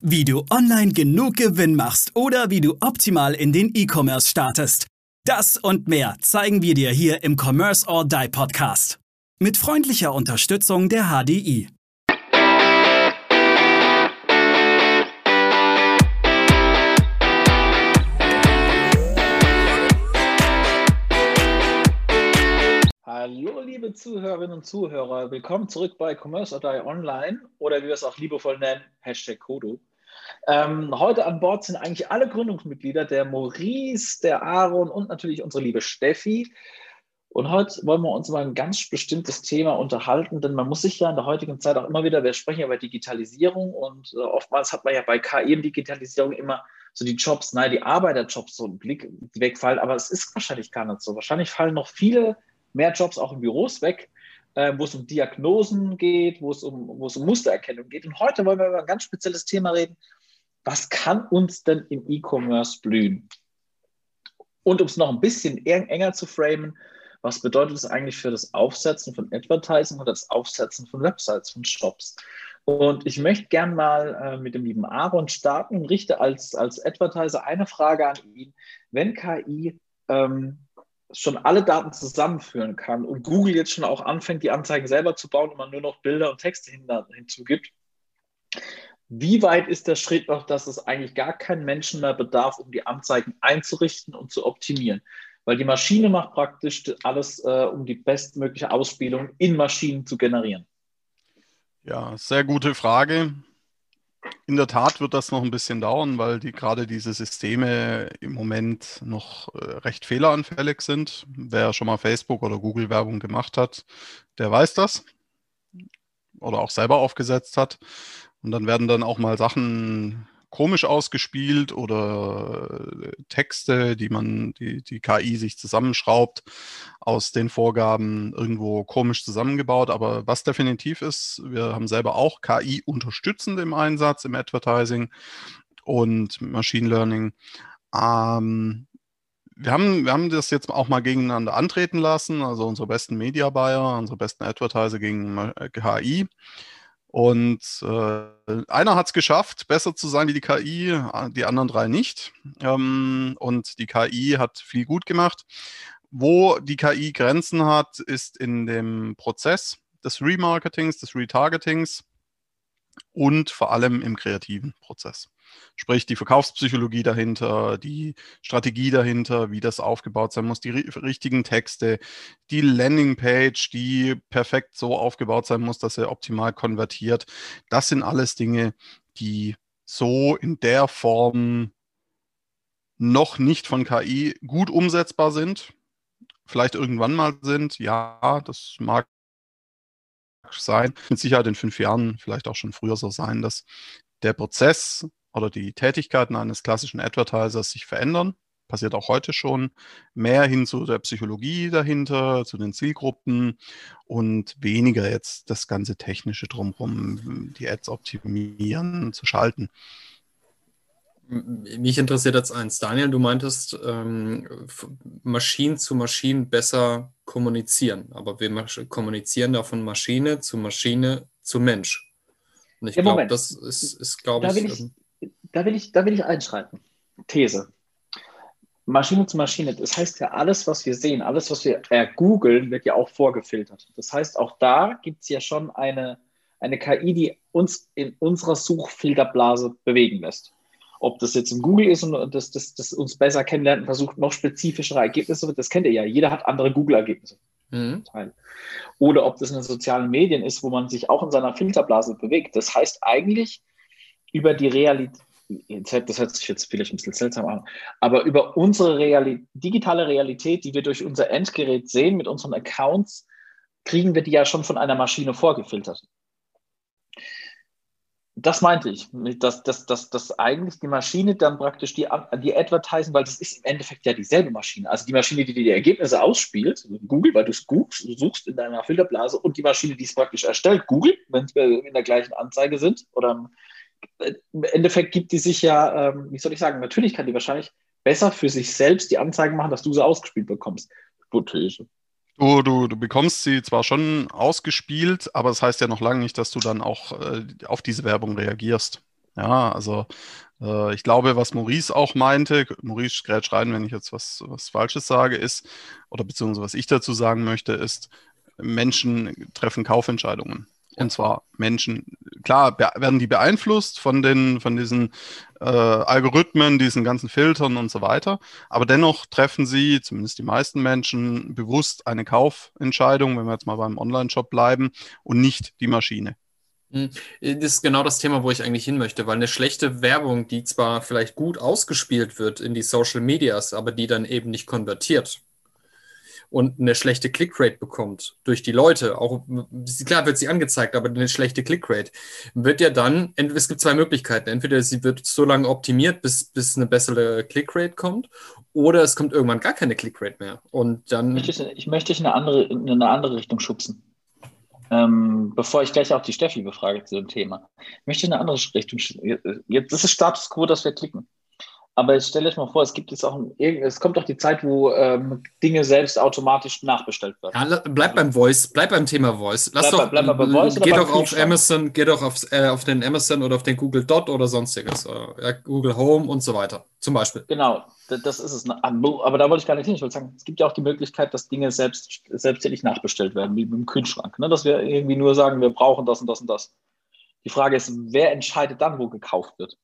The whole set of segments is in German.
Wie du online genug Gewinn machst oder wie du optimal in den E-Commerce startest. Das und mehr zeigen wir dir hier im Commerce or Die Podcast. Mit freundlicher Unterstützung der HDI. Hallo, liebe Zuhörerinnen und Zuhörer. Willkommen zurück bei Commerce or Die Online oder wie wir es auch liebevoll nennen, Hashtag Kodo. Ähm, heute an Bord sind eigentlich alle Gründungsmitglieder, der Maurice, der Aaron und natürlich unsere liebe Steffi. Und heute wollen wir uns über ein ganz bestimmtes Thema unterhalten, denn man muss sich ja in der heutigen Zeit auch immer wieder, wir sprechen ja über Digitalisierung und äh, oftmals hat man ja bei KI und Digitalisierung immer so die Jobs, nein, die Arbeiterjobs so einen Blick, wegfallen, aber es ist wahrscheinlich gar nicht so. Wahrscheinlich fallen noch viele mehr Jobs auch in Büros weg, äh, wo es um Diagnosen geht, wo es um, wo es um Mustererkennung geht. Und heute wollen wir über ein ganz spezielles Thema reden. Was kann uns denn im E-Commerce blühen? Und um es noch ein bisschen enger zu framen, was bedeutet es eigentlich für das Aufsetzen von Advertising oder das Aufsetzen von Websites, von Shops? Und ich möchte gern mal äh, mit dem lieben Aaron starten und richte als, als Advertiser eine Frage an ihn. Wenn KI ähm, schon alle Daten zusammenführen kann und Google jetzt schon auch anfängt, die Anzeigen selber zu bauen und man nur noch Bilder und Texte hin, hinzugibt, wie weit ist der Schritt noch, dass es eigentlich gar keinen Menschen mehr bedarf, um die Anzeigen einzurichten und zu optimieren? Weil die Maschine macht praktisch alles, äh, um die bestmögliche Ausspielung in Maschinen zu generieren. Ja, sehr gute Frage. In der Tat wird das noch ein bisschen dauern, weil die, gerade diese Systeme im Moment noch äh, recht fehleranfällig sind. Wer schon mal Facebook oder Google Werbung gemacht hat, der weiß das oder auch selber aufgesetzt hat. Und dann werden dann auch mal Sachen komisch ausgespielt oder äh, Texte, die man, die, die KI sich zusammenschraubt, aus den Vorgaben irgendwo komisch zusammengebaut. Aber was definitiv ist, wir haben selber auch KI unterstützend im Einsatz im Advertising und Machine Learning. Ähm, wir haben, wir haben das jetzt auch mal gegeneinander antreten lassen, also unsere besten Media Buyer, unsere besten Advertiser gegen KI. Und äh, einer hat es geschafft, besser zu sein wie die KI, die anderen drei nicht. Ähm, und die KI hat viel gut gemacht. Wo die KI Grenzen hat, ist in dem Prozess des Remarketings, des Retargetings und vor allem im kreativen Prozess. Sprich, die Verkaufspsychologie dahinter, die Strategie dahinter, wie das aufgebaut sein muss, die richtigen Texte, die Landingpage, die perfekt so aufgebaut sein muss, dass er optimal konvertiert. Das sind alles Dinge, die so in der Form noch nicht von KI gut umsetzbar sind. Vielleicht irgendwann mal sind. Ja, das mag sein. Mit Sicherheit in fünf Jahren, vielleicht auch schon früher so sein, dass der Prozess oder die Tätigkeiten eines klassischen Advertisers sich verändern. Passiert auch heute schon. Mehr hin zu der Psychologie dahinter, zu den Zielgruppen und weniger jetzt das ganze Technische drumherum, die Ads optimieren, zu schalten. Mich interessiert jetzt eins, Daniel, du meintest, ähm, Maschinen zu Maschinen besser kommunizieren, aber wir kommunizieren da von Maschine zu Maschine zu Mensch. Und ich ja, glaube, das ist, ist glaube ich, ich, ähm, da will ich, da will ich einschreiten. These. Maschine zu Maschine. Das heißt ja, alles, was wir sehen, alles, was wir googeln, wird ja auch vorgefiltert. Das heißt, auch da gibt es ja schon eine, eine KI, die uns in unserer Suchfilterblase bewegen lässt. Ob das jetzt in Google ist und das, das, das uns besser kennenlernt und versucht, noch spezifischere Ergebnisse, das kennt ihr ja. Jeder hat andere Google-Ergebnisse. Mhm. Oder ob das in den sozialen Medien ist, wo man sich auch in seiner Filterblase bewegt. Das heißt eigentlich, über die Realität, das hört sich jetzt vielleicht ein bisschen seltsam an, aber über unsere Realität, digitale Realität, die wir durch unser Endgerät sehen mit unseren Accounts, kriegen wir die ja schon von einer Maschine vorgefiltert. Das meinte ich, dass, dass, dass, dass eigentlich die Maschine dann praktisch die, die Advertisen, weil das ist im Endeffekt ja dieselbe Maschine. Also die Maschine, die die Ergebnisse ausspielt, also Google, weil du es suchst in deiner Filterblase, und die Maschine, die es praktisch erstellt, Google, wenn wir in der gleichen Anzeige sind oder im Endeffekt gibt die sich ja, ähm, wie soll ich sagen, natürlich kann die wahrscheinlich besser für sich selbst die Anzeigen machen, dass du sie ausgespielt bekommst. Hypothese. Du, du, du bekommst sie zwar schon ausgespielt, aber das heißt ja noch lange nicht, dass du dann auch äh, auf diese Werbung reagierst. Ja, also äh, ich glaube, was Maurice auch meinte, Maurice grätsch rein, wenn ich jetzt was, was Falsches sage, ist, oder beziehungsweise was ich dazu sagen möchte, ist, Menschen treffen Kaufentscheidungen. Und zwar Menschen, klar, werden die beeinflusst von den, von diesen äh, Algorithmen, diesen ganzen Filtern und so weiter. Aber dennoch treffen sie, zumindest die meisten Menschen, bewusst eine Kaufentscheidung, wenn wir jetzt mal beim Online-Shop bleiben, und nicht die Maschine. Hm, das ist genau das Thema, wo ich eigentlich hin möchte, weil eine schlechte Werbung, die zwar vielleicht gut ausgespielt wird in die Social Medias, aber die dann eben nicht konvertiert, und eine schlechte Clickrate bekommt durch die Leute, auch klar wird sie angezeigt, aber eine schlechte Clickrate wird ja dann, es gibt zwei Möglichkeiten. Entweder sie wird so lange optimiert, bis, bis eine bessere Clickrate kommt, oder es kommt irgendwann gar keine Clickrate mehr. Und dann. Ich möchte, ich möchte dich in eine andere, in eine andere Richtung schubsen. Ähm, bevor ich gleich auch die Steffi befrage zu dem Thema. Ich möchte in eine andere Richtung. Jetzt ist es Status quo, dass wir klicken. Aber jetzt stelle euch mal vor, es gibt jetzt auch, es kommt doch die Zeit, wo ähm, Dinge selbst automatisch nachbestellt werden. Ja, bleib beim Voice, bleib beim Thema Voice. Lass bleib, doch, bleib beim Voice geh doch auf Amazon, geh doch auf, äh, auf den Amazon oder auf den Google Dot oder sonstiges, äh, Google Home und so weiter, zum Beispiel. Genau, das ist es. Aber da wollte ich gar nicht hin. Ich wollte sagen, es gibt ja auch die Möglichkeit, dass Dinge selbst, selbstständig nachbestellt werden, wie im Kühlschrank. Ne? Dass wir irgendwie nur sagen, wir brauchen das und das und das. Die Frage ist, wer entscheidet dann, wo gekauft wird?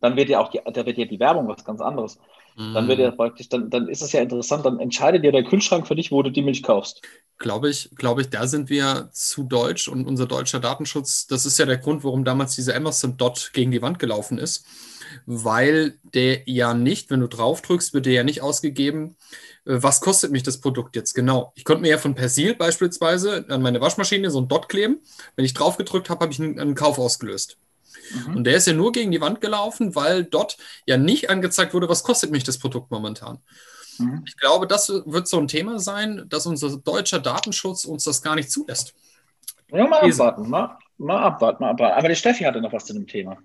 Dann wird ja auch die, da wird ja die Werbung was ganz anderes. Dann wird ja mm. praktisch, dann, dann ist es ja interessant, dann entscheidet ja der Kühlschrank für dich, wo du die Milch kaufst. Glaube ich, glaube ich, da sind wir zu deutsch und unser deutscher Datenschutz, das ist ja der Grund, warum damals diese Amazon Dot gegen die Wand gelaufen ist, weil der ja nicht, wenn du drauf drückst, wird dir ja nicht ausgegeben, äh, was kostet mich das Produkt jetzt genau. Ich konnte mir ja von Persil beispielsweise an meine Waschmaschine so ein Dot kleben. Wenn ich drauf gedrückt habe, habe ich einen Kauf ausgelöst. Mhm. Und der ist ja nur gegen die Wand gelaufen, weil dort ja nicht angezeigt wurde, was kostet mich das Produkt momentan. Mhm. Ich glaube, das wird so ein Thema sein, dass unser deutscher Datenschutz uns das gar nicht zulässt. Ja, mal abwarten, mal, mal abwarten, mal abwarten. Aber die Steffi hatte noch was zu dem Thema.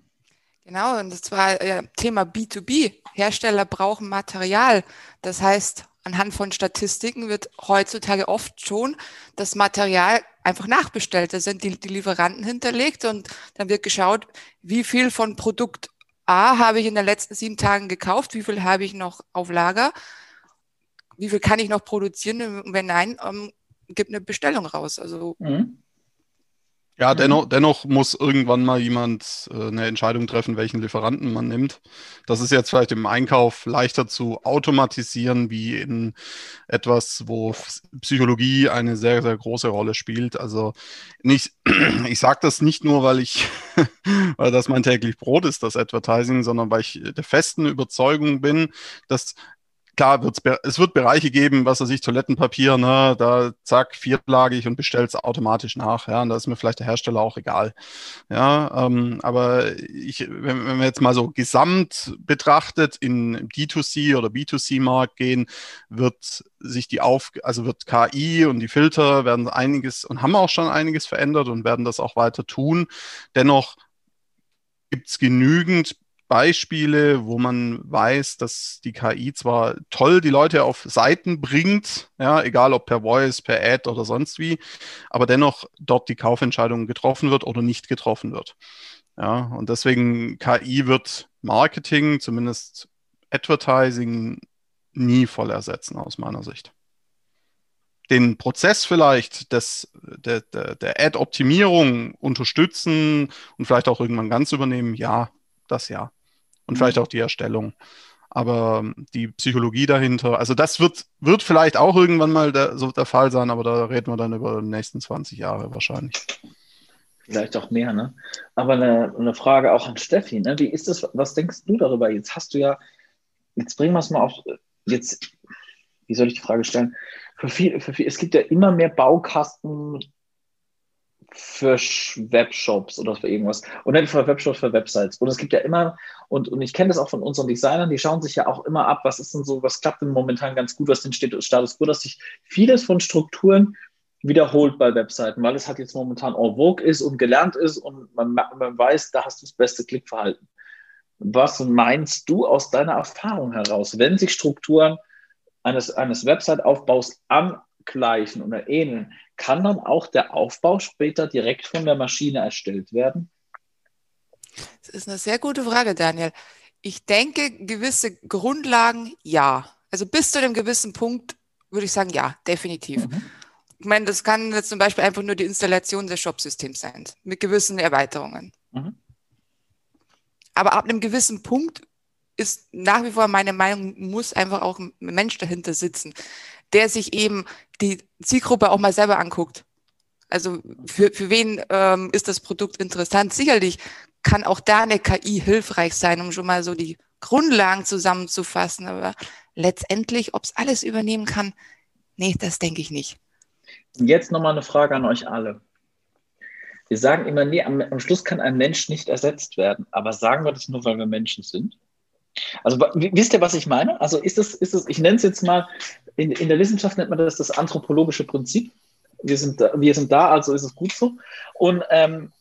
Genau, und das war äh, Thema B2B. Hersteller brauchen Material. Das heißt, anhand von Statistiken wird heutzutage oft schon das Material einfach nachbestellt. Da sind die, die Lieferanten hinterlegt und dann wird geschaut, wie viel von Produkt A habe ich in den letzten sieben Tagen gekauft, wie viel habe ich noch auf Lager, wie viel kann ich noch produzieren und wenn nein, ähm, gibt eine Bestellung raus. Also mhm. Ja, mhm. dennoch, dennoch muss irgendwann mal jemand äh, eine Entscheidung treffen, welchen Lieferanten man nimmt. Das ist jetzt vielleicht im Einkauf leichter zu automatisieren, wie in etwas, wo Psychologie eine sehr, sehr große Rolle spielt. Also nicht, ich sage das nicht nur, weil ich, weil das mein täglich Brot ist, das Advertising, sondern weil ich der festen Überzeugung bin, dass klar, wird's, es wird Bereiche geben, was weiß ich, Toilettenpapier, ne, da zack, viertlagig und bestellt es automatisch nach. Ja, und da ist mir vielleicht der Hersteller auch egal. Ja, ähm, aber ich, wenn, wenn man jetzt mal so gesamt betrachtet in D2C oder B2C-Markt gehen, wird sich die auf, also wird KI und die Filter werden einiges und haben auch schon einiges verändert und werden das auch weiter tun. Dennoch gibt es genügend Beispiele, wo man weiß, dass die KI zwar toll die Leute auf Seiten bringt, ja, egal ob per Voice, per Ad oder sonst wie, aber dennoch dort die Kaufentscheidung getroffen wird oder nicht getroffen wird. Ja, und deswegen KI wird Marketing, zumindest Advertising, nie voll ersetzen aus meiner Sicht. Den Prozess vielleicht des, der, der, der Ad-Optimierung unterstützen und vielleicht auch irgendwann ganz übernehmen, ja, das ja und vielleicht auch die Erstellung. Aber ähm, die Psychologie dahinter, also das wird, wird vielleicht auch irgendwann mal der, so der Fall sein, aber da reden wir dann über die nächsten 20 Jahre wahrscheinlich. Vielleicht auch mehr, ne? Aber eine, eine Frage auch an Steffi, ne? Wie ist das, was denkst du darüber? Jetzt hast du ja, jetzt bringen wir es mal auf, jetzt, wie soll ich die Frage stellen? Für viel, für viel, es gibt ja immer mehr Baukasten für Webshops oder für irgendwas. Und nicht für Webshops, für Websites. Und es gibt ja immer, und, und ich kenne das auch von unseren Designern, die schauen sich ja auch immer ab, was ist denn so, was klappt denn momentan ganz gut, was steht Status quo, dass sich vieles von Strukturen wiederholt bei Webseiten, weil es halt jetzt momentan en vogue ist und gelernt ist und man, man weiß, da hast du das beste Klickverhalten. Was meinst du aus deiner Erfahrung heraus, wenn sich Strukturen eines, eines Website-Aufbaus angleichen oder ähneln, kann dann auch der Aufbau später direkt von der Maschine erstellt werden? Das ist eine sehr gute Frage, Daniel. Ich denke, gewisse Grundlagen ja. Also bis zu einem gewissen Punkt würde ich sagen, ja, definitiv. Mhm. Ich meine, das kann jetzt zum Beispiel einfach nur die Installation des Shop-Systems sein, mit gewissen Erweiterungen. Mhm. Aber ab einem gewissen Punkt ist nach wie vor meine Meinung, muss einfach auch ein Mensch dahinter sitzen, der sich eben die Zielgruppe auch mal selber anguckt. Also für, für wen ähm, ist das Produkt interessant? Sicherlich kann auch da eine KI hilfreich sein, um schon mal so die Grundlagen zusammenzufassen. Aber letztendlich, ob es alles übernehmen kann, nee, das denke ich nicht. Jetzt nochmal eine Frage an euch alle. Wir sagen immer, nee, am, am, Schluss kann ein Mensch nicht ersetzt werden. Aber sagen wir das nur, weil wir Menschen sind? Also wisst ihr, was ich meine? Also ist es, ist es ich nenne es jetzt mal, in, in der Wissenschaft nennt man das das anthropologische Prinzip. Wir sind da, wir sind da also ist es gut so. Und ähm,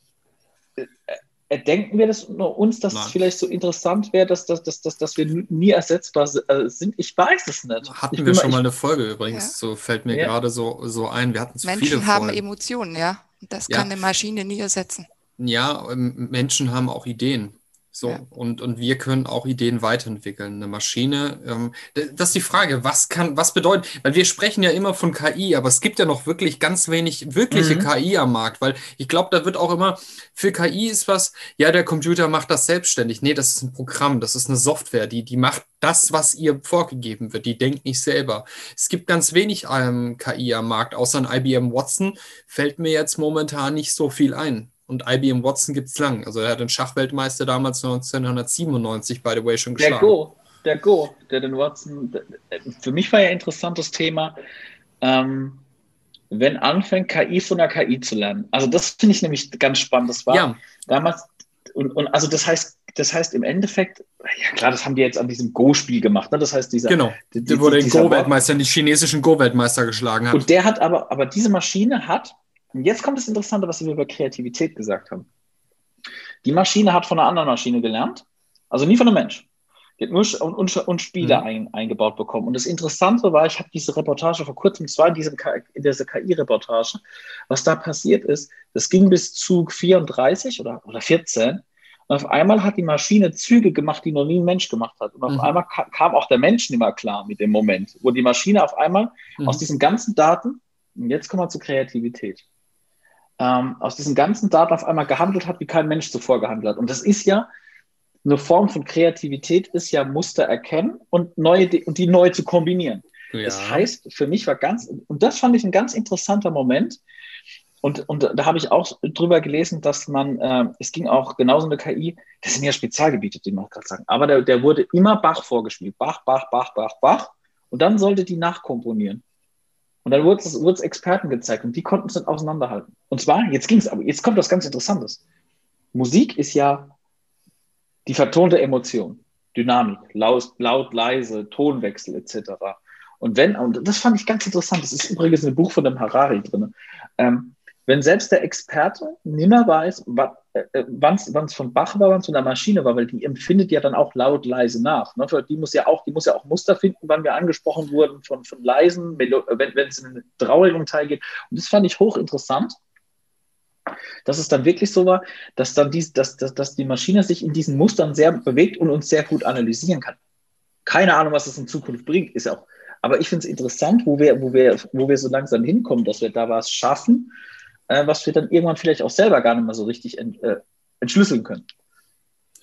Denken wir das nur uns, dass Nein. es vielleicht so interessant wäre, dass, dass, dass, dass, dass wir nie ersetzbar äh, sind? Ich weiß es nicht. Hatten wir schon mal, eine Folge übrigens, ja. so fällt mir ja. gerade so, so ein. Wir hatten zu Menschen viele haben Folgen. Emotionen, ja. Das kann ja. eine Maschine nie ersetzen. Ja, ähm, Menschen haben auch Ideen. So, ja. und, und wir können auch Ideen weiterentwickeln. Eine Maschine, ähm, das ist die Frage, was kann, was bedeutet, weil wir sprechen ja immer von KI, aber es gibt ja noch wirklich ganz wenig wirkliche mhm. KI am Markt, weil ich glaube, da wird auch immer, für KI ist was, ja, der Computer macht das selbstständig. Nee, das ist ein Programm, das ist eine Software, die, die macht das, was ihr vorgegeben wird, die denkt nicht selber. Es gibt ganz wenig ähm, KI am Markt, außer ein IBM Watson fällt mir jetzt momentan nicht so viel ein. Und IBM Watson gibt es lang. Also er hat den Schachweltmeister damals 1997, by the way, schon geschlagen. Der Go, der Go, der den Watson. Für mich war ja ein interessantes Thema, ähm, wenn anfängt, KI von der KI zu lernen. Also das finde ich nämlich ganz spannend. Das war ja. damals, und, und also das heißt, das heißt im Endeffekt, ja klar, das haben die jetzt an diesem Go-Spiel gemacht. Ne? Das heißt, dieser. Genau, der wurde den Go-Weltmeister, die chinesischen Go-Weltmeister geschlagen hat. Und der hat aber, aber diese Maschine hat und jetzt kommt das Interessante, was wir über Kreativität gesagt haben. Die Maschine hat von einer anderen Maschine gelernt, also nie von einem Mensch. Die hat nur und, und, Spiele mhm. ein, eingebaut bekommen. Und das Interessante war, ich habe diese Reportage vor kurzem, zwar in dieser KI-Reportage, was da passiert ist, das ging bis Zug 34 oder, oder 14. Und auf einmal hat die Maschine Züge gemacht, die noch nie ein Mensch gemacht hat. Und auf mhm. einmal kam auch der Mensch nicht mehr klar mit dem Moment, wo die Maschine auf einmal mhm. aus diesen ganzen Daten, und jetzt kommen wir zur Kreativität, ähm, aus diesen ganzen Daten auf einmal gehandelt hat, wie kein Mensch zuvor gehandelt hat. Und das ist ja eine Form von Kreativität, ist ja Muster erkennen und, neue, und die neu zu kombinieren. Ja. Das heißt, für mich war ganz, und das fand ich ein ganz interessanter Moment. Und, und da habe ich auch drüber gelesen, dass man, äh, es ging auch genauso eine KI, das sind ja Spezialgebiete, die man gerade sagen, aber der, der wurde immer Bach vorgespielt. Bach, Bach, Bach, Bach, Bach. Und dann sollte die nachkomponieren. Und dann wurde es, Experten gezeigt und die konnten es dann auseinanderhalten. Und zwar, jetzt ging es aber, jetzt kommt was ganz Interessantes. Musik ist ja die vertonte Emotion, Dynamik, laut, laut leise, Tonwechsel etc. Und wenn, und das fand ich ganz interessant, das ist übrigens ein Buch von dem Harari drin. Ähm, wenn selbst der Experte nimmer weiß, äh, wann es von Bach war, wann es von der Maschine war, weil die empfindet ja dann auch laut leise nach. Ne? Die muss ja auch, die muss ja auch Muster finden, wann wir angesprochen wurden von, von leisen, wenn, wenn es in einen traurigen Teil geht. Und das fand ich hochinteressant, dass es dann wirklich so war, dass dann dies, dass, dass, dass die Maschine sich in diesen Mustern sehr bewegt und uns sehr gut analysieren kann. Keine Ahnung, was das in Zukunft bringt, ist auch. Aber ich finde es interessant, wo wir, wo, wir, wo wir so langsam hinkommen, dass wir da was schaffen, äh, was wir dann irgendwann vielleicht auch selber gar nicht mehr so richtig ent, äh, entschlüsseln können.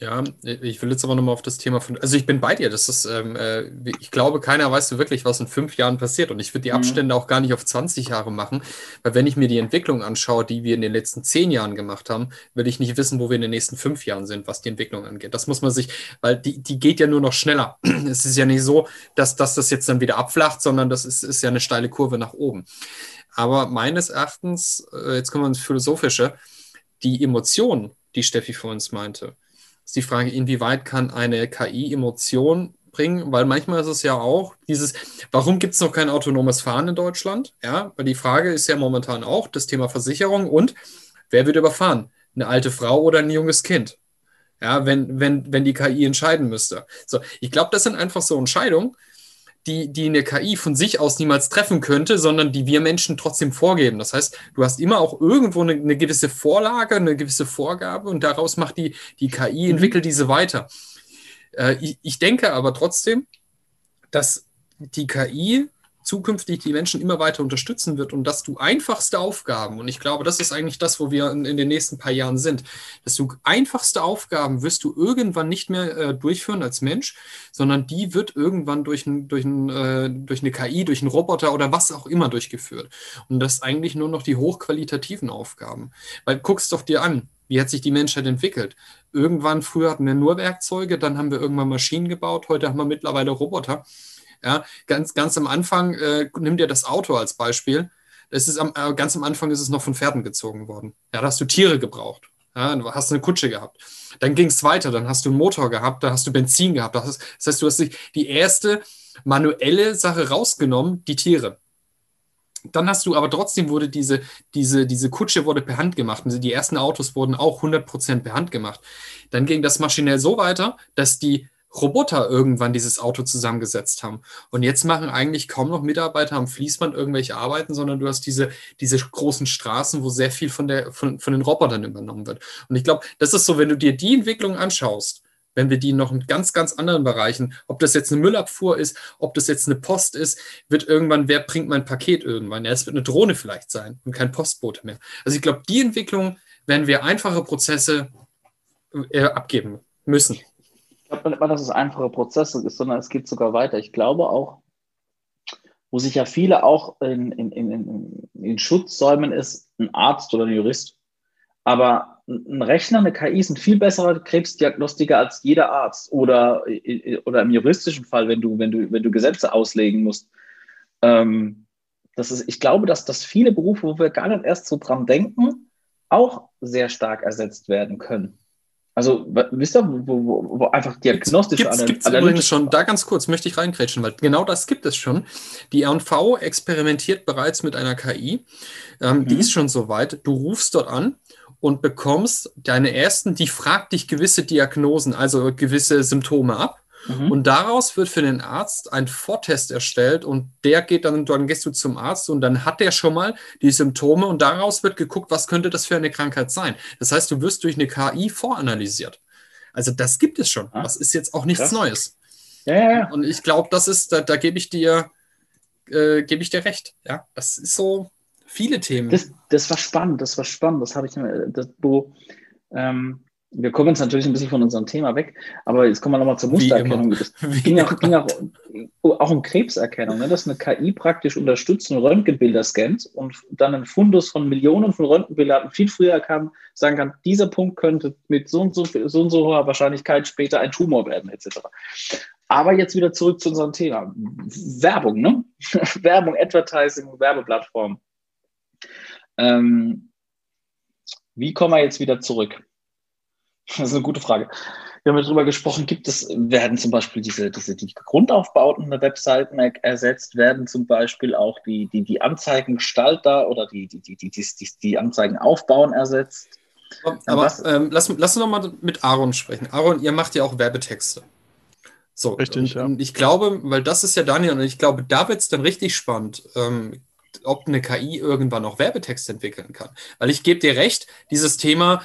Ja, ich will jetzt aber nochmal auf das Thema von. Also ich bin bei dir. Das ist, ähm, äh, ich glaube, keiner weiß so wirklich, was in fünf Jahren passiert. Und ich würde die mhm. Abstände mhm. auch gar nicht auf 20 Jahre machen, weil wenn ich mir die Entwicklung anschaue, die wir in den letzten zehn Jahren gemacht haben, will ich nicht wissen, wo wir in den nächsten fünf Jahren sind, was die Entwicklung angeht. Das muss man sich, weil die, die geht ja nur noch schneller. es ist ja nicht so, dass, dass das jetzt dann wieder abflacht, sondern das ist, ist ja eine steile Kurve nach oben. Aber meines Erachtens, äh, jetzt kommen wir ins Philosophische, die Emotion, die Steffi vor uns meinte, ist die Frage, inwieweit kann eine KI Emotion bringen, weil manchmal ist es ja auch dieses, warum gibt es noch kein autonomes Fahren in Deutschland? Ja, weil die Frage ist ja momentan auch das Thema Versicherung und wer wird überfahren? Eine alte Frau oder ein junges Kind? Ja, wenn, wenn, wenn die KI entscheiden müsste. So, ich glaube, das sind einfach so Entscheidungen, die, die eine KI von sich aus niemals treffen könnte, sondern die wir Menschen trotzdem vorgeben. Das heißt, du hast immer auch irgendwo eine, eine gewisse Vorlage, eine gewisse Vorgabe und daraus macht die, die KI, mhm. entwickelt diese weiter. Äh, ich, ich denke aber trotzdem, dass die KI zukünftig die Menschen immer weiter unterstützen wird und dass du einfachste Aufgaben, und ich glaube, das ist eigentlich das, wo wir in, in den nächsten paar Jahren sind, dass du einfachste Aufgaben wirst du irgendwann nicht mehr äh, durchführen als Mensch, sondern die wird irgendwann durch, durch, ein, äh, durch eine KI, durch einen Roboter oder was auch immer durchgeführt. Und das eigentlich nur noch die hochqualitativen Aufgaben. Weil guckst doch dir an, wie hat sich die Menschheit entwickelt? Irgendwann, früher hatten wir nur Werkzeuge, dann haben wir irgendwann Maschinen gebaut, heute haben wir mittlerweile Roboter. Ja, ganz, ganz am Anfang, äh, nimm dir das Auto als Beispiel. Das ist am, äh, ganz am Anfang ist es noch von Pferden gezogen worden. Ja, da hast du Tiere gebraucht. Ja, du hast eine Kutsche gehabt. Dann ging es weiter, dann hast du einen Motor gehabt, da hast du Benzin gehabt. Das heißt, das heißt, du hast die erste manuelle Sache rausgenommen, die Tiere. Dann hast du aber trotzdem wurde diese, diese, diese Kutsche wurde per Hand gemacht. Also die ersten Autos wurden auch 100% per Hand gemacht. Dann ging das maschinell so weiter, dass die Roboter irgendwann dieses Auto zusammengesetzt haben. Und jetzt machen eigentlich kaum noch Mitarbeiter am Fließband irgendwelche Arbeiten, sondern du hast diese, diese großen Straßen, wo sehr viel von, der, von, von den Robotern übernommen wird. Und ich glaube, das ist so, wenn du dir die Entwicklung anschaust, wenn wir die noch in ganz, ganz anderen Bereichen, ob das jetzt eine Müllabfuhr ist, ob das jetzt eine Post ist, wird irgendwann, wer bringt mein Paket irgendwann? Ja, es wird eine Drohne vielleicht sein und kein Postbote mehr. Also ich glaube, die Entwicklung werden wir einfache Prozesse äh, abgeben müssen. Glaube nicht mal, dass es einfache Prozesse ist, sondern es geht sogar weiter. Ich glaube auch, wo sich ja viele auch in, in, in, in Schutz säumen, ist ein Arzt oder ein Jurist. Aber ein Rechner, eine KI ein viel besserer Krebsdiagnostiker als jeder Arzt. Oder, oder im juristischen Fall, wenn du, wenn du, wenn du Gesetze auslegen musst. Ähm, das ist, ich glaube, dass, dass viele Berufe, wo wir gar nicht erst so dran denken, auch sehr stark ersetzt werden können. Also, wisst ihr, wo, wo, wo einfach diagnostische Gibt es übrigens schon, da ganz kurz möchte ich reingrätschen, weil genau das gibt es schon. Die RV experimentiert bereits mit einer KI. Ähm, mhm. Die ist schon soweit. Du rufst dort an und bekommst deine ersten, die fragt dich gewisse Diagnosen, also gewisse Symptome ab. Mhm. Und daraus wird für den Arzt ein Vortest erstellt und der geht dann, dann gehst du zum Arzt und dann hat der schon mal die Symptome und daraus wird geguckt, was könnte das für eine Krankheit sein. Das heißt, du wirst durch eine KI voranalysiert. Also das gibt es schon. Ah, das ist jetzt auch nichts krass. Neues. Ja, ja, ja. Und ich glaube, das ist, da, da gebe ich dir, äh, gebe ich dir recht. Ja, das ist so viele Themen. Das, das war spannend, das war spannend. Das habe ich, das, wo, ähm, wir kommen jetzt natürlich ein bisschen von unserem Thema weg, aber jetzt kommen wir nochmal zur Mustererkennung. Es ging, auch, ging auch, auch, um Krebserkennung, ne? dass eine KI praktisch unterstützende Röntgenbilder scannt und dann ein Fundus von Millionen von Röntgenbildern viel früher kann, sagen kann, dieser Punkt könnte mit so und so, so und so hoher Wahrscheinlichkeit später ein Tumor werden, etc. Aber jetzt wieder zurück zu unserem Thema. Werbung, ne? Werbung, Advertising, Werbeplattform. Ähm, wie kommen wir jetzt wieder zurück? Das ist eine gute Frage. Wir haben ja darüber gesprochen, gibt es, werden zum Beispiel diese, diese die Grundaufbauten der Webseiten ersetzt, werden zum Beispiel auch die, die, die Anzeigengestalter oder die, die, die, die, die, die Anzeigen aufbauen ersetzt. Aber ähm, lass, lass uns nochmal mit Aaron sprechen. Aaron, ihr macht ja auch Werbetexte. So, richtig, und, ja. Und ich glaube, weil das ist ja Daniel, und ich glaube, da wird es dann richtig spannend. Ähm, ob eine KI irgendwann noch Werbetexte entwickeln kann. Weil ich gebe dir recht, dieses Thema,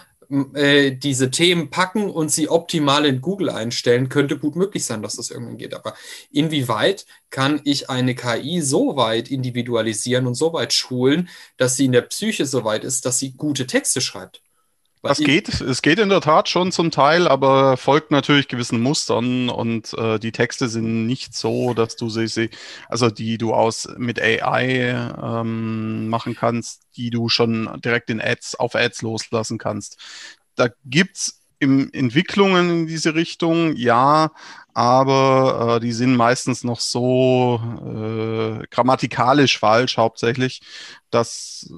äh, diese Themen packen und sie optimal in Google einstellen, könnte gut möglich sein, dass das irgendwann geht. Aber inwieweit kann ich eine KI so weit individualisieren und so weit schulen, dass sie in der Psyche so weit ist, dass sie gute Texte schreibt? Das geht, es geht in der Tat schon zum Teil, aber folgt natürlich gewissen Mustern und äh, die Texte sind nicht so, dass du sie, sie also die du aus mit AI ähm, machen kannst, die du schon direkt in Ads auf Ads loslassen kannst. Da gibt's im Entwicklungen in diese Richtung, ja, aber äh, die sind meistens noch so äh, grammatikalisch falsch hauptsächlich, dass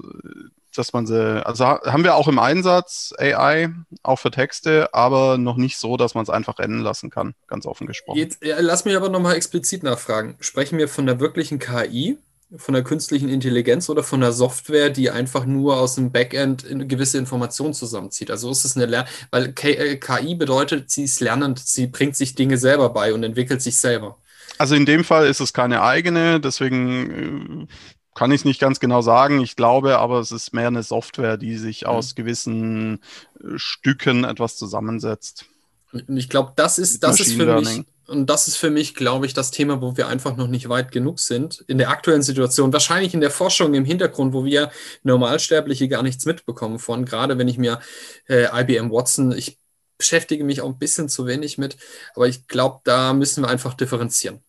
dass man sie, also haben wir auch im Einsatz AI, auch für Texte, aber noch nicht so, dass man es einfach rennen lassen kann, ganz offen gesprochen. Jetzt, lass mich aber nochmal explizit nachfragen. Sprechen wir von der wirklichen KI, von der künstlichen Intelligenz oder von der Software, die einfach nur aus dem Backend gewisse Informationen zusammenzieht? Also ist es eine Lern weil KI äh, bedeutet, sie ist lernend, sie bringt sich Dinge selber bei und entwickelt sich selber. Also in dem Fall ist es keine eigene, deswegen äh, kann ich es nicht ganz genau sagen. Ich glaube aber, es ist mehr eine Software, die sich mhm. aus gewissen äh, Stücken etwas zusammensetzt. Und ich glaube, das ist, das ist für Learning. mich, und das ist für mich, glaube ich, das Thema, wo wir einfach noch nicht weit genug sind. In der aktuellen Situation, wahrscheinlich in der Forschung im Hintergrund, wo wir Normalsterbliche gar nichts mitbekommen von. Gerade wenn ich mir äh, IBM Watson, ich beschäftige mich auch ein bisschen zu wenig mit, aber ich glaube, da müssen wir einfach differenzieren.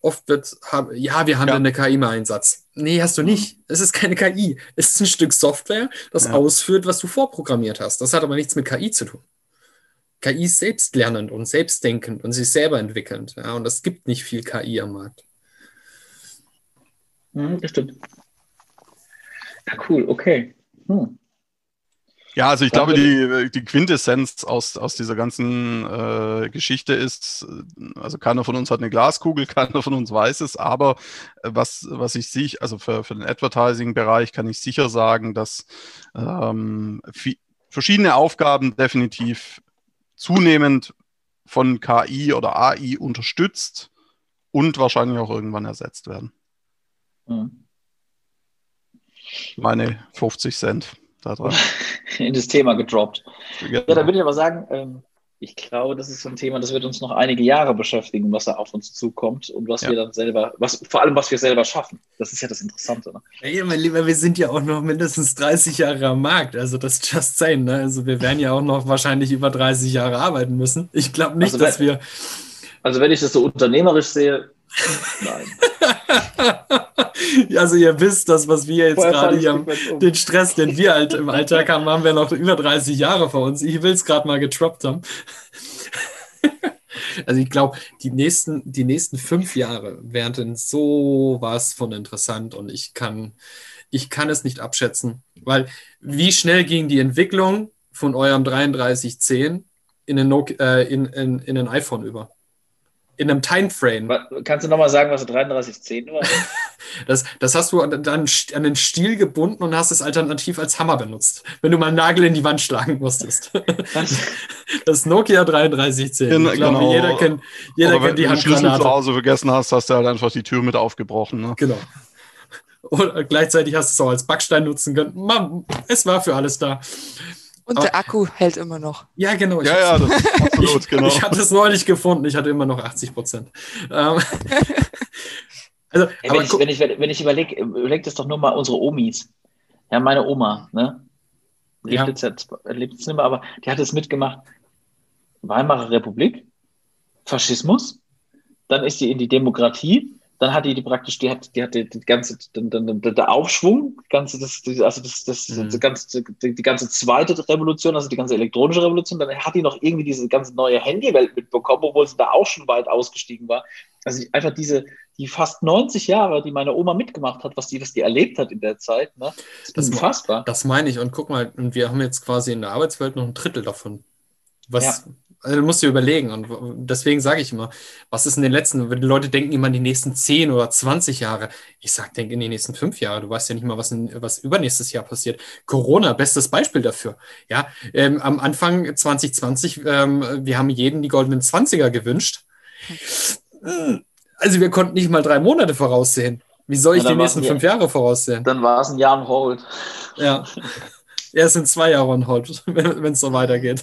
Oft wird, ja, wir haben ja. eine KI im Einsatz. Nee, hast du nicht. Es ist keine KI. Es ist ein Stück Software, das ja. ausführt, was du vorprogrammiert hast. Das hat aber nichts mit KI zu tun. KI ist selbstlernend und selbstdenkend und sich selber entwickelnd. Ja, und es gibt nicht viel KI am Markt. Mhm, das stimmt. Ja, cool, okay. Hm. Ja, also ich glaube, die, die Quintessenz aus, aus dieser ganzen äh, Geschichte ist, also keiner von uns hat eine Glaskugel, keiner von uns weiß es, aber was, was ich sehe, also für, für den Advertising-Bereich kann ich sicher sagen, dass ähm, verschiedene Aufgaben definitiv zunehmend von KI oder AI unterstützt und wahrscheinlich auch irgendwann ersetzt werden. Mhm. Meine 50 Cent da dran. In das Thema gedroppt. Genau. Ja, da würde ich aber sagen, ähm, ich glaube, das ist so ein Thema, das wird uns noch einige Jahre beschäftigen, was da auf uns zukommt und was ja. wir dann selber, was, vor allem was wir selber schaffen. Das ist ja das Interessante. Ne? Ja, mein Lieber, wir sind ja auch noch mindestens 30 Jahre am Markt. Also das just saying. Ne? Also wir werden ja auch noch wahrscheinlich über 30 Jahre arbeiten müssen. Ich glaube nicht, also, dass wir. Also wenn ich das so unternehmerisch sehe, nein. also ihr wisst, das, was wir jetzt gerade hier haben, um. den Stress, den wir halt im Alltag haben, haben wir noch über 30 Jahre vor uns. Ich will es gerade mal getroppt haben. Also ich glaube, die nächsten, die nächsten fünf Jahre werden sowas von interessant und ich kann, ich kann es nicht abschätzen, weil wie schnell ging die Entwicklung von eurem 3310 in ein, äh, in, in, in ein iPhone über? In einem Timeframe. Kannst du nochmal sagen, was 3310 war? das, das hast du dann an den Stiel gebunden und hast es alternativ als Hammer benutzt, wenn du mal einen Nagel in die Wand schlagen musstest. das Nokia 3310. Genau, ich glaube, genau. jeder kennt, jeder kennt die Handgranate. Wenn du den Schlüssel zu Hause vergessen hast, hast du halt einfach die Tür mit aufgebrochen. Ne? Genau. Und gleichzeitig hast du es auch als Backstein nutzen können. Mann, es war für alles da. Und der Akku hält immer noch. Ja, genau. Ja, ja, das ist absolut, genau. ich hatte es neulich gefunden, ich hatte immer noch 80 Prozent. Ähm, also, hey, wenn, ich, wenn, ich, wenn ich überlege, überleg das doch nur mal unsere Omis. Ja, meine Oma, ne? Lebt, ja. jetzt, lebt jetzt nicht mehr, aber die hat es mitgemacht. Weimarer Republik, Faschismus, dann ist sie in die Demokratie, dann hat die, die praktisch, die hat, die hat die, die ganze, den, den, der Aufschwung, ganze, das, also das, das, mhm. das ganze, die, die, ganze zweite Revolution, also die ganze elektronische Revolution, dann hat die noch irgendwie diese ganze neue Handywelt mitbekommen, obwohl sie da auch schon weit ausgestiegen war. Also einfach diese, die fast 90 Jahre, die meine Oma mitgemacht hat, was die, was die erlebt hat in der Zeit, ne? Das ist das unfassbar. Das meine ich. Und guck mal, wir haben jetzt quasi in der Arbeitswelt noch ein Drittel davon. Was, ja. Also du musst dir überlegen. Und deswegen sage ich immer, was ist in den letzten, wenn die Leute denken immer an die nächsten 10 oder 20 Jahre. Ich sage, denk in die nächsten fünf Jahre. Du weißt ja nicht mal, was, in, was übernächstes Jahr passiert. Corona, bestes Beispiel dafür. Ja, ähm, am Anfang 2020, ähm, wir haben jeden die goldenen 20er gewünsrt. Also wir konnten nicht mal drei Monate voraussehen. Wie soll ich die nächsten fünf Jahre voraussehen? Dann war es ein Jahr on hold. Ja. Ja, es sind zwei Jahre on hold, wenn es so weitergeht.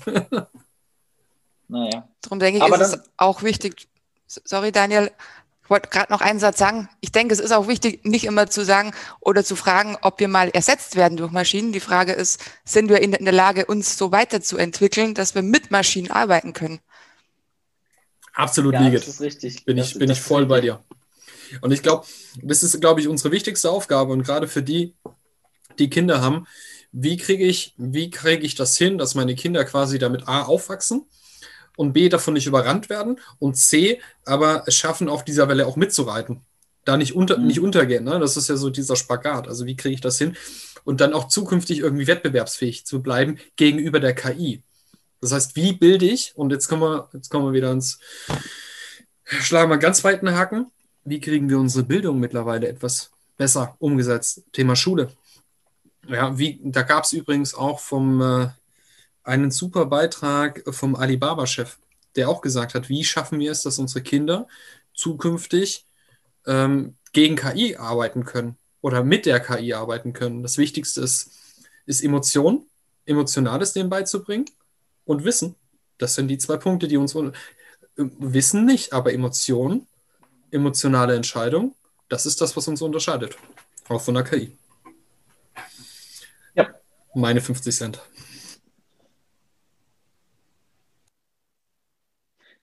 Naja. Darum denke ich, Aber ist es auch wichtig, sorry Daniel, ich wollte gerade noch einen Satz sagen. Ich denke, es ist auch wichtig, nicht immer zu sagen oder zu fragen, ob wir mal ersetzt werden durch Maschinen. Die Frage ist, sind wir in der Lage, uns so weiterzuentwickeln, dass wir mit Maschinen arbeiten können? Absolut, ja, Das ist richtig. Bin das, ich, bin ich voll bei dir. Und ich glaube, das ist, glaube ich, unsere wichtigste Aufgabe und gerade für die, die Kinder haben, wie kriege ich, wie kriege ich das hin, dass meine Kinder quasi damit A aufwachsen und B, davon nicht überrannt werden und C, aber es schaffen, auf dieser Welle auch mitzureiten. Da nicht, unter, mhm. nicht untergehen. Ne? Das ist ja so dieser Spagat. Also wie kriege ich das hin? Und dann auch zukünftig irgendwie wettbewerbsfähig zu bleiben gegenüber der KI. Das heißt, wie bilde ich, und jetzt kommen wir, jetzt kommen wir wieder ins, schlagen wir ganz weiten Haken, wie kriegen wir unsere Bildung mittlerweile etwas besser umgesetzt? Thema Schule. Ja, wie, da gab es übrigens auch vom äh, einen super Beitrag vom Alibaba-Chef. der auch gesagt hat, wie schaffen wir es, dass unsere Kinder zukünftig ähm, gegen KI arbeiten können oder mit der KI arbeiten können. Das Wichtigste ist, ist Emotion, Emotionales denen beizubringen und Wissen. Das sind die zwei Punkte, die uns Wissen nicht, aber Emotionen, emotionale Entscheidung, das ist das, was uns unterscheidet. Auch von der KI. Ja. Meine 50 Cent.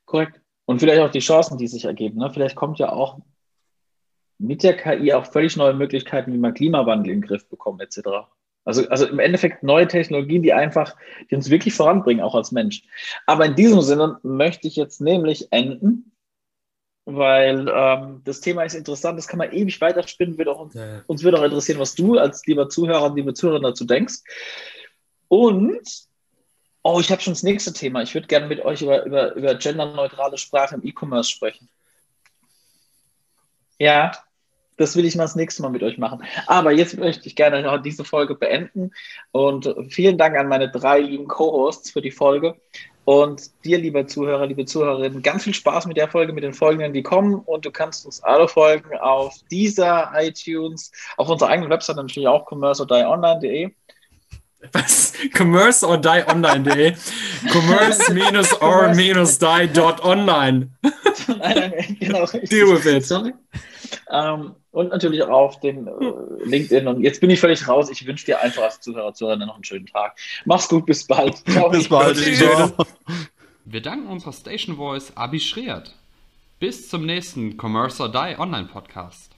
Korrekt. Und vielleicht auch die Chancen, die sich ergeben. Ne? Vielleicht kommt ja auch mit der KI auch völlig neue Möglichkeiten, wie man Klimawandel in den Griff bekommt, etc. Also, also im Endeffekt neue Technologien, die einfach, die uns wirklich voranbringen, auch als Mensch. Aber in diesem Sinne möchte ich jetzt nämlich enden, weil ähm, das Thema ist interessant, das kann man ewig weiterspinnen. Wird auch, uns, ja. uns wird auch interessieren, was du als lieber Zuhörer und liebe Zuhörer dazu denkst. Und, oh, ich habe schon das nächste Thema. Ich würde gerne mit euch über, über, über genderneutrale Sprache im E-Commerce sprechen. Ja, das will ich mal das nächste Mal mit euch machen. Aber jetzt möchte ich gerne noch diese Folge beenden. Und vielen Dank an meine drei lieben Co-Hosts für die Folge. Und dir, lieber Zuhörer, liebe Zuhörerinnen, ganz viel Spaß mit der Folge, mit den Folgen, die kommen. Und du kannst uns alle folgen auf dieser iTunes, auf unserer eigenen Website natürlich auch commerce.online.de. Was? Commerce or die online.de? Commerce-or-die.online. nein, nein, genau. Deal with it. Sorry. Ähm, und natürlich auch auf den äh, LinkedIn. Und jetzt bin ich völlig raus. Ich wünsche dir einfach als Zuhörer, Zuhörer noch einen schönen Tag. Mach's gut, bis bald. Ciao. bis bald. Wir danken unserer Station Voice Abi Schreert. Bis zum nächsten Commerce or Die Online Podcast.